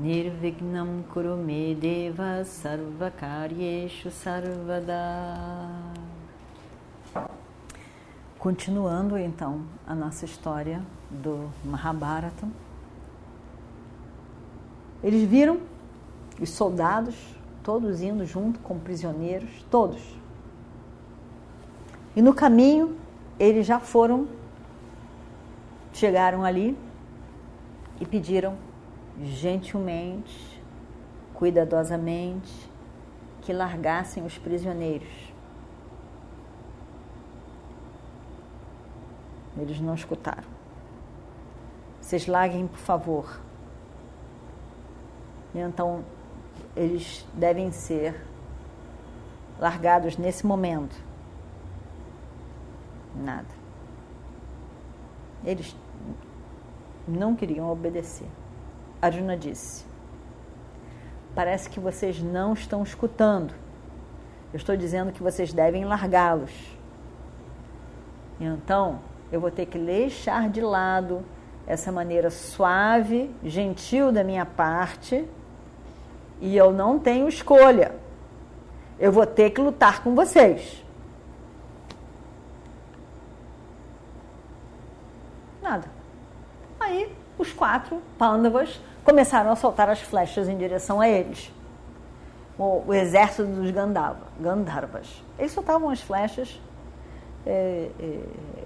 Nirvignam Kurume Deva Sarvakaryeshu Sarvada Continuando então a nossa história do Mahabharata. Eles viram os soldados todos indo junto com prisioneiros, todos. E no caminho eles já foram, chegaram ali e pediram gentilmente, cuidadosamente, que largassem os prisioneiros. Eles não escutaram. Vocês larguem, por favor. Então, eles devem ser largados nesse momento nada. Eles não queriam obedecer. Arjuna disse: Parece que vocês não estão escutando. Eu estou dizendo que vocês devem largá-los. Então, eu vou ter que deixar de lado essa maneira suave, gentil da minha parte, e eu não tenho escolha. Eu vou ter que lutar com vocês. Nada. Aí os quatro pândavas começaram a soltar as flechas em direção a eles. O, o exército dos Gandhava, Gandharvas. Eles soltavam as flechas, é, é,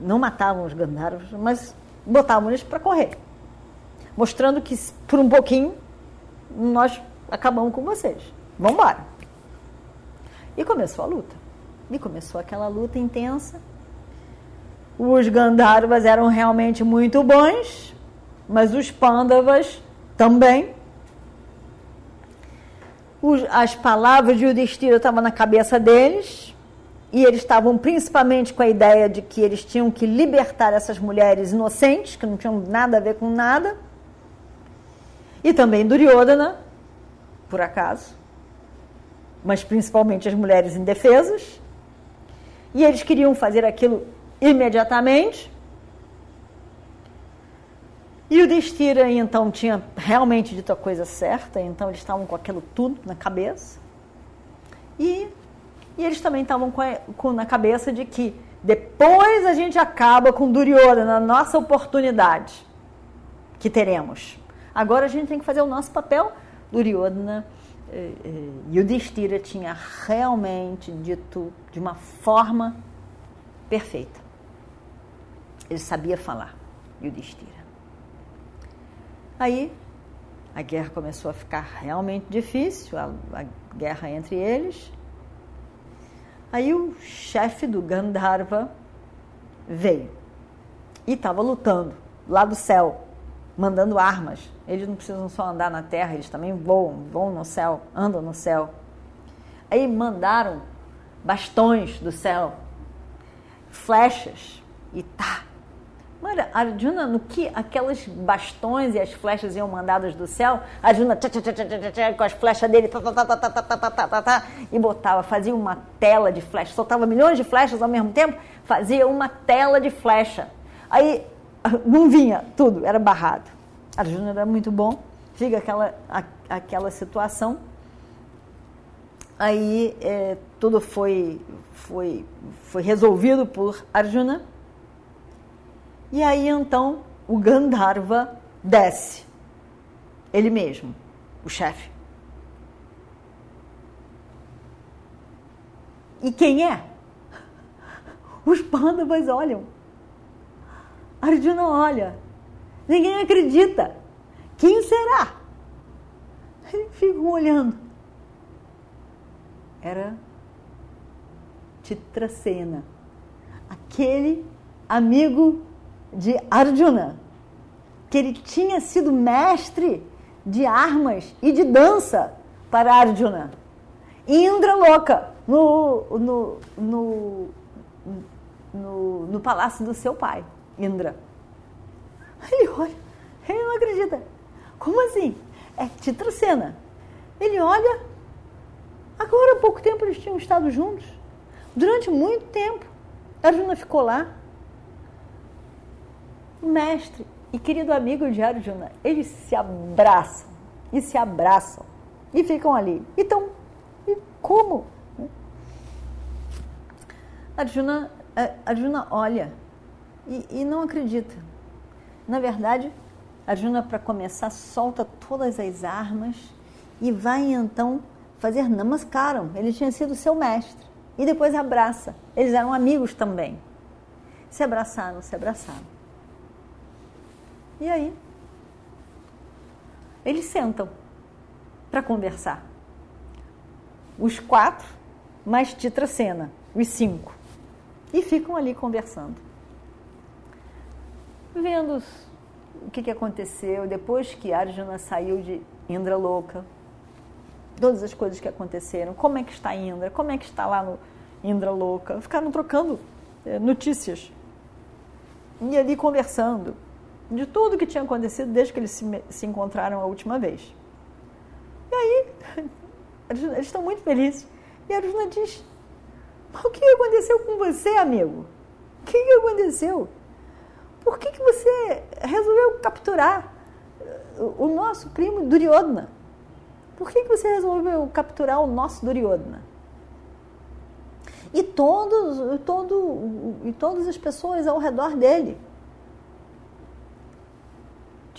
não matavam os Gandharvas, mas botavam eles para correr. Mostrando que por um pouquinho nós acabamos com vocês. Vamos embora. E começou a luta. E começou aquela luta intensa os Gandharvas eram realmente muito bons, mas os Pandavas também. As palavras de Yudhishthira estavam na cabeça deles, e eles estavam principalmente com a ideia de que eles tinham que libertar essas mulheres inocentes, que não tinham nada a ver com nada. E também Duryodhana, por acaso, mas principalmente as mulheres indefesas. E eles queriam fazer aquilo imediatamente. E o Destira então tinha realmente dito a coisa certa, então eles estavam com aquilo tudo na cabeça. E, e eles também estavam com, com, na cabeça de que depois a gente acaba com Duryodhana, na nossa oportunidade que teremos. Agora a gente tem que fazer o nosso papel. Duryodhana eh, eh, e o Destira tinha realmente dito de uma forma perfeita. Ele sabia falar, Yudhishthira. Aí a guerra começou a ficar realmente difícil, a, a guerra entre eles. Aí o chefe do Gandharva veio e estava lutando lá do céu, mandando armas. Eles não precisam só andar na terra, eles também voam, voam no céu, andam no céu. Aí mandaram bastões do céu, flechas, e tá, Olha, Arjuna, no que aquelas bastões e as flechas iam mandadas do céu, Arjuna tchá, tchá, tchá, com as flechas dele tá, tá, tá, e botava, fazia uma tela de flechas, soltava milhões de flechas ao mesmo tempo, fazia uma tela de flecha. Aí não vinha tudo, era barrado. Arjuna era muito bom, fica aquela, a, aquela situação. Aí é, tudo foi, foi, foi resolvido por Arjuna e aí então o Gandharva desce, ele mesmo, o chefe. E quem é? Os pândavas olham. Arjuna olha. Ninguém acredita. Quem será? Eles ficam olhando. Era Titracena, aquele amigo de Arjuna, que ele tinha sido mestre de armas e de dança para Arjuna. Indra louca no, no, no, no, no palácio do seu pai, Indra. Ele olha, ele não acredita. Como assim? É Titracena. Ele olha, agora há pouco tempo eles tinham estado juntos. Durante muito tempo. Arjuna ficou lá. Mestre e querido amigo de Arjuna, eles se abraçam e se abraçam e ficam ali. Então, e como? Arjuna, eh, Arjuna olha e, e não acredita. Na verdade, Arjuna, para começar, solta todas as armas e vai então fazer namaskaram. Ele tinha sido seu mestre. E depois abraça. Eles eram amigos também. Se abraçaram, se abraçaram. E aí? Eles sentam para conversar. Os quatro, mais Titracena, os cinco. E ficam ali conversando. Vendo o que, que aconteceu depois que Arjuna saiu de Indra louca, todas as coisas que aconteceram, como é que está Indra, como é que está lá no Indra louca, ficaram trocando é, notícias e ali conversando de tudo que tinha acontecido desde que eles se, se encontraram a última vez. E aí, eles estão muito felizes. E Arjuna diz: Mas o que aconteceu com você, amigo? O que aconteceu? Por que, que você resolveu capturar o nosso primo Duryodhana? Por que, que você resolveu capturar o nosso Duryodhana? E todos, todo, e todas as pessoas ao redor dele.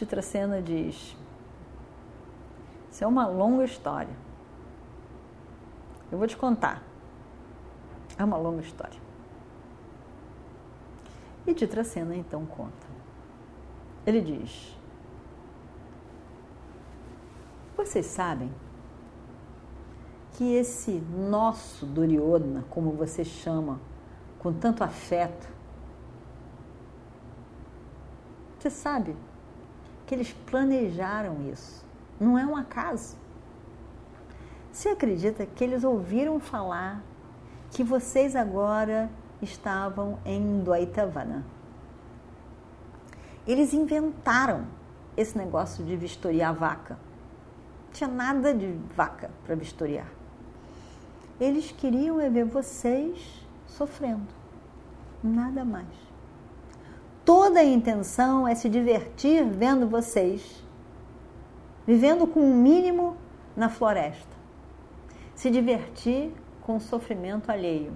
Titracena diz: Isso é uma longa história. Eu vou te contar. É uma longa história. E Titracena então conta. Ele diz: Vocês sabem que esse nosso Duryodhana, como você chama, com tanto afeto, você sabe que eles planejaram isso. Não é um acaso. Você acredita que eles ouviram falar que vocês agora estavam em Dwaitavana? Eles inventaram esse negócio de vistoriar vaca tinha nada de vaca para vistoriar. Eles queriam é ver vocês sofrendo, nada mais. Toda a intenção é se divertir vendo vocês vivendo com o um mínimo na floresta. Se divertir com o sofrimento alheio.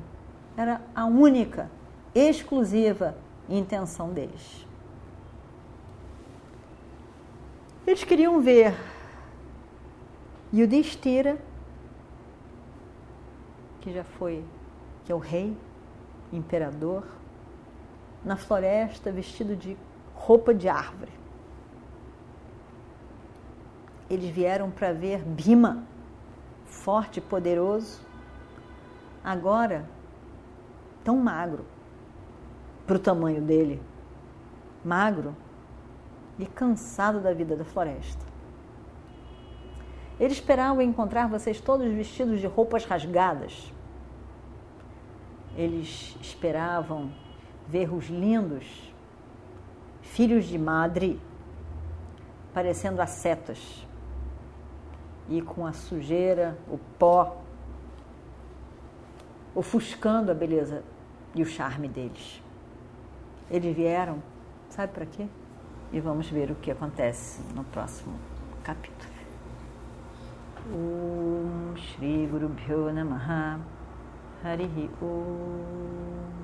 Era a única, exclusiva intenção deles. Eles queriam ver o Destira, que já foi, que é o rei, imperador, na floresta vestido de roupa de árvore. Eles vieram para ver Bima, forte e poderoso, agora tão magro para o tamanho dele, magro e cansado da vida da floresta. Ele esperava encontrar vocês todos vestidos de roupas rasgadas. Eles esperavam ver os lindos filhos de madre parecendo ascetas e com a sujeira, o pó, ofuscando a beleza e o charme deles. Eles vieram, sabe para quê? E vamos ver o que acontece no próximo capítulo. Om Shri Guru Bhyo Namaha Harihi Om